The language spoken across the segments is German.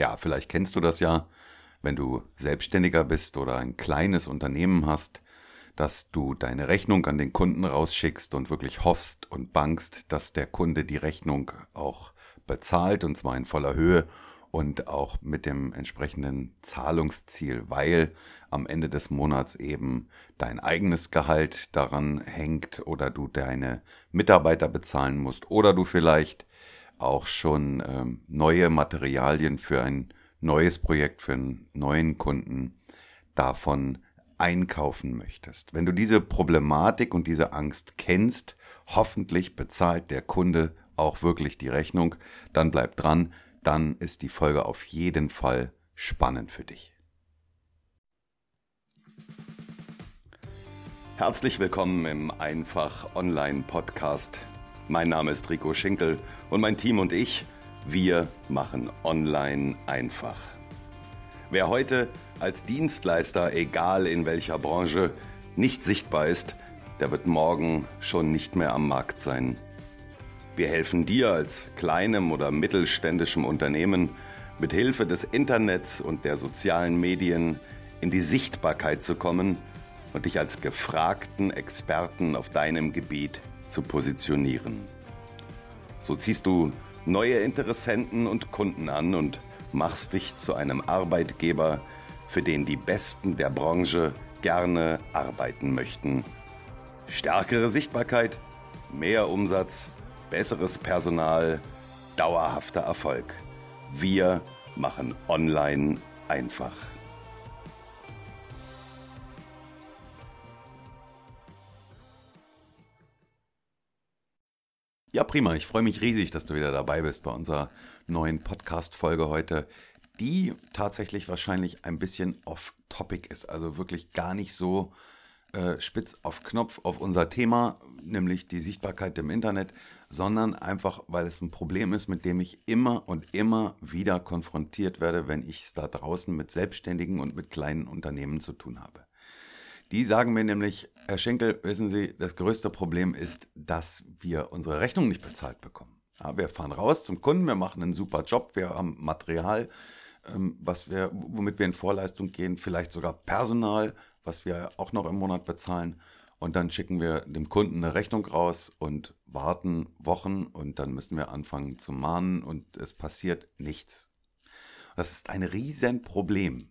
Ja, vielleicht kennst du das ja, wenn du Selbstständiger bist oder ein kleines Unternehmen hast, dass du deine Rechnung an den Kunden rausschickst und wirklich hoffst und bangst, dass der Kunde die Rechnung auch bezahlt und zwar in voller Höhe und auch mit dem entsprechenden Zahlungsziel, weil am Ende des Monats eben dein eigenes Gehalt daran hängt oder du deine Mitarbeiter bezahlen musst oder du vielleicht auch schon ähm, neue Materialien für ein neues Projekt, für einen neuen Kunden davon einkaufen möchtest. Wenn du diese Problematik und diese Angst kennst, hoffentlich bezahlt der Kunde auch wirklich die Rechnung, dann bleib dran, dann ist die Folge auf jeden Fall spannend für dich. Herzlich willkommen im Einfach Online Podcast mein Name ist Rico Schinkel und mein Team und ich, wir machen Online einfach. Wer heute als Dienstleister, egal in welcher Branche, nicht sichtbar ist, der wird morgen schon nicht mehr am Markt sein. Wir helfen dir als kleinem oder mittelständischem Unternehmen mit Hilfe des Internets und der sozialen Medien in die Sichtbarkeit zu kommen und dich als gefragten Experten auf deinem Gebiet zu positionieren. So ziehst du neue Interessenten und Kunden an und machst dich zu einem Arbeitgeber, für den die Besten der Branche gerne arbeiten möchten. Stärkere Sichtbarkeit, mehr Umsatz, besseres Personal, dauerhafter Erfolg. Wir machen Online einfach. Ja, prima. Ich freue mich riesig, dass du wieder dabei bist bei unserer neuen Podcast-Folge heute, die tatsächlich wahrscheinlich ein bisschen off-topic ist. Also wirklich gar nicht so äh, spitz auf Knopf auf unser Thema, nämlich die Sichtbarkeit im Internet, sondern einfach, weil es ein Problem ist, mit dem ich immer und immer wieder konfrontiert werde, wenn ich es da draußen mit Selbstständigen und mit kleinen Unternehmen zu tun habe. Die sagen mir nämlich, Herr Schenkel, wissen Sie, das größte Problem ist, dass wir unsere Rechnung nicht bezahlt bekommen. Ja, wir fahren raus zum Kunden, wir machen einen super Job, wir haben Material, ähm, was wir, womit wir in Vorleistung gehen, vielleicht sogar Personal, was wir auch noch im Monat bezahlen. Und dann schicken wir dem Kunden eine Rechnung raus und warten Wochen und dann müssen wir anfangen zu mahnen und es passiert nichts. Das ist ein Riesenproblem,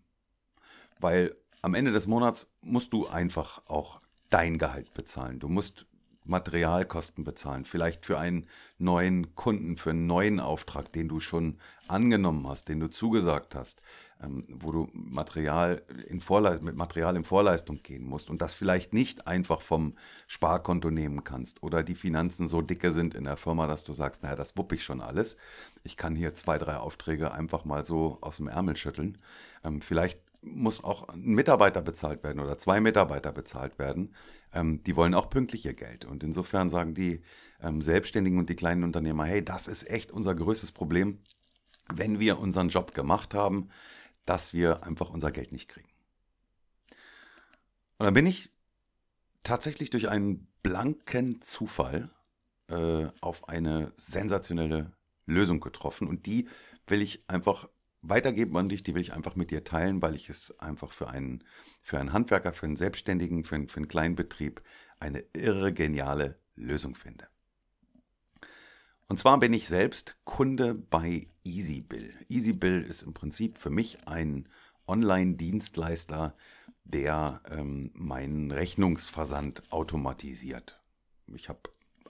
weil am Ende des Monats musst du einfach auch dein Gehalt bezahlen. Du musst Materialkosten bezahlen, vielleicht für einen neuen Kunden, für einen neuen Auftrag, den du schon angenommen hast, den du zugesagt hast, ähm, wo du Material in mit Material in Vorleistung gehen musst und das vielleicht nicht einfach vom Sparkonto nehmen kannst oder die Finanzen so dicke sind in der Firma, dass du sagst, naja, das wupp ich schon alles. Ich kann hier zwei, drei Aufträge einfach mal so aus dem Ärmel schütteln. Ähm, vielleicht muss auch ein Mitarbeiter bezahlt werden oder zwei Mitarbeiter bezahlt werden. Ähm, die wollen auch pünktlich ihr Geld. Und insofern sagen die ähm, Selbstständigen und die kleinen Unternehmer, hey, das ist echt unser größtes Problem, wenn wir unseren Job gemacht haben, dass wir einfach unser Geld nicht kriegen. Und dann bin ich tatsächlich durch einen blanken Zufall äh, auf eine sensationelle Lösung getroffen. Und die will ich einfach weitergeben an dich, die will ich einfach mit dir teilen, weil ich es einfach für einen, für einen Handwerker, für einen Selbstständigen, für einen, für einen kleinen Betrieb eine irre geniale Lösung finde. Und zwar bin ich selbst Kunde bei EasyBill. EasyBill ist im Prinzip für mich ein Online-Dienstleister, der ähm, meinen Rechnungsversand automatisiert. Ich habe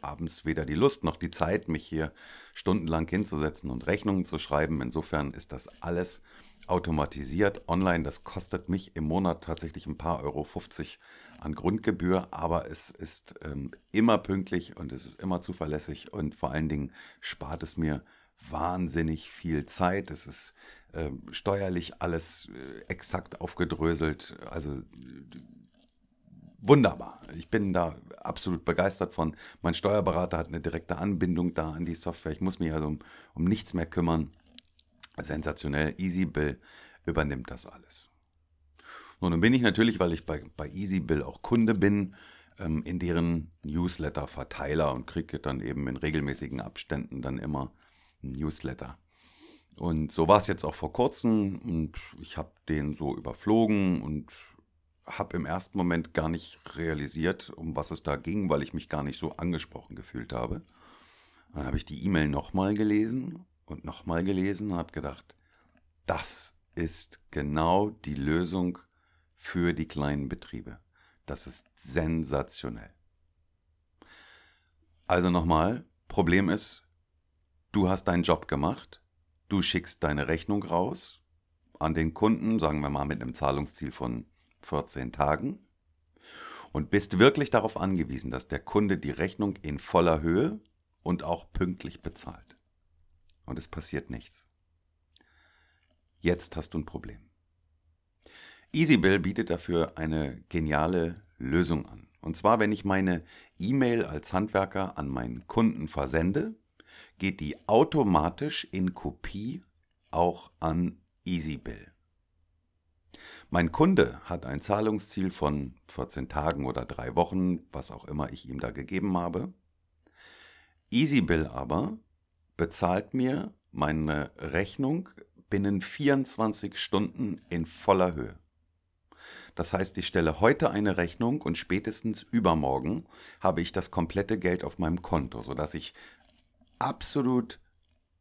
abends weder die Lust noch die Zeit, mich hier stundenlang hinzusetzen und Rechnungen zu schreiben. Insofern ist das alles automatisiert online. Das kostet mich im Monat tatsächlich ein paar Euro 50 an Grundgebühr, aber es ist ähm, immer pünktlich und es ist immer zuverlässig und vor allen Dingen spart es mir wahnsinnig viel Zeit. Es ist äh, steuerlich alles äh, exakt aufgedröselt. Also wunderbar. Ich bin da absolut begeistert von. Mein Steuerberater hat eine direkte Anbindung da an die Software. Ich muss mich also um, um nichts mehr kümmern. Sensationell. EasyBill übernimmt das alles. Und dann bin ich natürlich, weil ich bei, bei EasyBill auch Kunde bin, ähm, in deren Newsletter-Verteiler und kriege dann eben in regelmäßigen Abständen dann immer ein Newsletter. Und so war es jetzt auch vor kurzem und ich habe den so überflogen und habe im ersten Moment gar nicht realisiert, um was es da ging, weil ich mich gar nicht so angesprochen gefühlt habe. Dann habe ich die E-Mail nochmal gelesen und nochmal gelesen und habe gedacht, das ist genau die Lösung für die kleinen Betriebe. Das ist sensationell. Also nochmal, Problem ist, du hast deinen Job gemacht, du schickst deine Rechnung raus an den Kunden, sagen wir mal mit einem Zahlungsziel von 14 Tagen und bist wirklich darauf angewiesen, dass der Kunde die Rechnung in voller Höhe und auch pünktlich bezahlt. Und es passiert nichts. Jetzt hast du ein Problem. EasyBill bietet dafür eine geniale Lösung an. Und zwar, wenn ich meine E-Mail als Handwerker an meinen Kunden versende, geht die automatisch in Kopie auch an EasyBill. Mein Kunde hat ein Zahlungsziel von 14 Tagen oder drei Wochen, was auch immer ich ihm da gegeben habe. EasyBill aber bezahlt mir meine Rechnung binnen 24 Stunden in voller Höhe. Das heißt, ich stelle heute eine Rechnung und spätestens übermorgen habe ich das komplette Geld auf meinem Konto, sodass ich absolut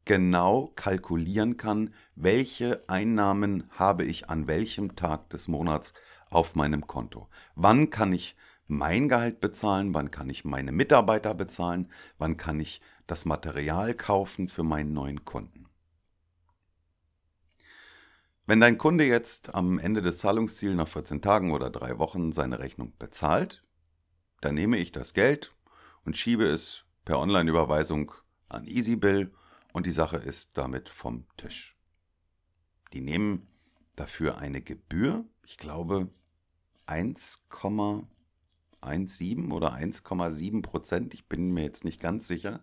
genau kalkulieren kann, welche Einnahmen habe ich an welchem Tag des Monats auf meinem Konto. Wann kann ich mein Gehalt bezahlen, wann kann ich meine Mitarbeiter bezahlen, wann kann ich das Material kaufen für meinen neuen Kunden. Wenn dein Kunde jetzt am Ende des Zahlungsziels nach 14 Tagen oder drei Wochen seine Rechnung bezahlt, dann nehme ich das Geld und schiebe es per Online-Überweisung an EasyBill und die Sache ist damit vom Tisch. Die nehmen dafür eine Gebühr, ich glaube 1,17 oder 1,7 Prozent, ich bin mir jetzt nicht ganz sicher,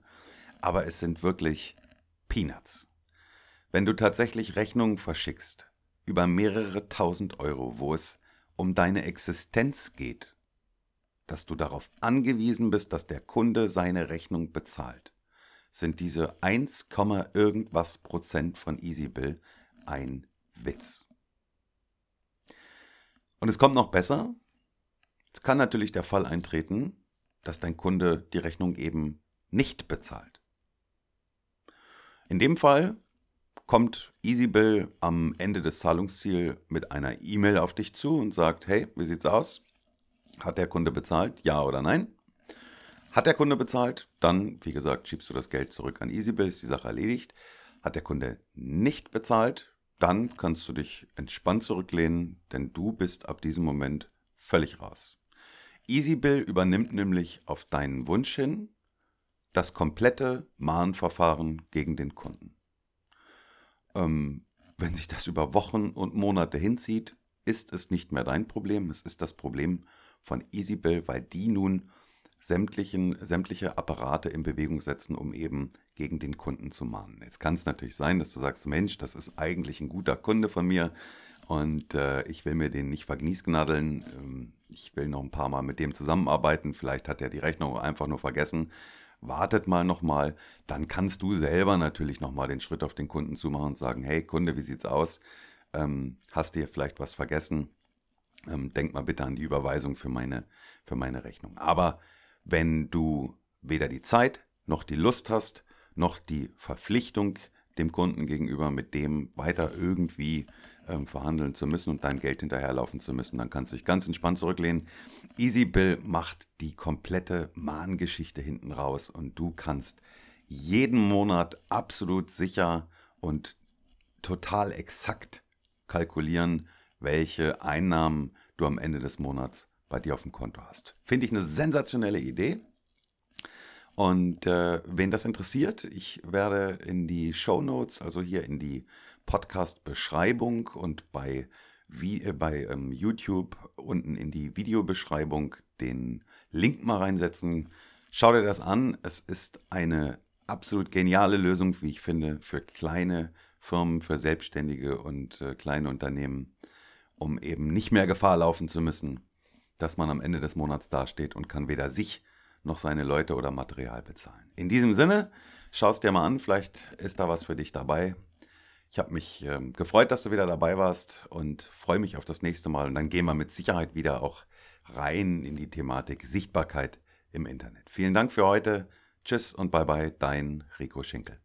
aber es sind wirklich Peanuts. Wenn du tatsächlich Rechnungen verschickst über mehrere tausend Euro, wo es um deine Existenz geht, dass du darauf angewiesen bist, dass der Kunde seine Rechnung bezahlt, sind diese 1, irgendwas Prozent von EasyBill ein Witz. Und es kommt noch besser. Es kann natürlich der Fall eintreten, dass dein Kunde die Rechnung eben nicht bezahlt. In dem Fall kommt EasyBill am Ende des Zahlungsziels mit einer E-Mail auf dich zu und sagt, hey, wie sieht's aus? Hat der Kunde bezahlt? Ja oder nein? Hat der Kunde bezahlt, dann, wie gesagt, schiebst du das Geld zurück an EasyBill, ist die Sache erledigt. Hat der Kunde nicht bezahlt, dann kannst du dich entspannt zurücklehnen, denn du bist ab diesem Moment völlig raus. EasyBill übernimmt nämlich auf deinen Wunsch hin das komplette Mahnverfahren gegen den Kunden. Ähm, wenn sich das über Wochen und Monate hinzieht, ist es nicht mehr dein Problem, es ist das Problem von EasyBill, weil die nun sämtlichen, sämtliche Apparate in Bewegung setzen, um eben gegen den Kunden zu mahnen. Jetzt kann es natürlich sein, dass du sagst, Mensch, das ist eigentlich ein guter Kunde von mir und äh, ich will mir den nicht vergniesgnadeln. Ähm, ich will noch ein paar Mal mit dem zusammenarbeiten. Vielleicht hat er die Rechnung einfach nur vergessen. Wartet mal nochmal. Dann kannst du selber natürlich nochmal den Schritt auf den Kunden zu machen und sagen, hey Kunde, wie sieht's aus? Ähm, hast du hier vielleicht was vergessen? Ähm, denk mal bitte an die Überweisung für meine, für meine Rechnung. Aber wenn du weder die Zeit noch die Lust hast, noch die Verpflichtung dem Kunden gegenüber mit dem weiter irgendwie ähm, verhandeln zu müssen und dein Geld hinterherlaufen zu müssen, dann kannst du dich ganz entspannt zurücklehnen. EasyBill macht die komplette Mahngeschichte hinten raus und du kannst jeden Monat absolut sicher und total exakt kalkulieren, welche Einnahmen du am Ende des Monats bei dir auf dem Konto hast. Finde ich eine sensationelle Idee. Und äh, wen das interessiert, ich werde in die Show Notes, also hier in die Podcast-Beschreibung und bei, wie, äh, bei ähm, YouTube unten in die Videobeschreibung den Link mal reinsetzen. Schau dir das an. Es ist eine absolut geniale Lösung, wie ich finde, für kleine Firmen, für Selbstständige und äh, kleine Unternehmen, um eben nicht mehr Gefahr laufen zu müssen, dass man am Ende des Monats dasteht und kann weder sich noch seine Leute oder Material bezahlen. In diesem Sinne, schau es dir mal an, vielleicht ist da was für dich dabei. Ich habe mich ähm, gefreut, dass du wieder dabei warst und freue mich auf das nächste Mal. Und dann gehen wir mit Sicherheit wieder auch rein in die Thematik Sichtbarkeit im Internet. Vielen Dank für heute. Tschüss und bye bye, dein Rico Schinkel.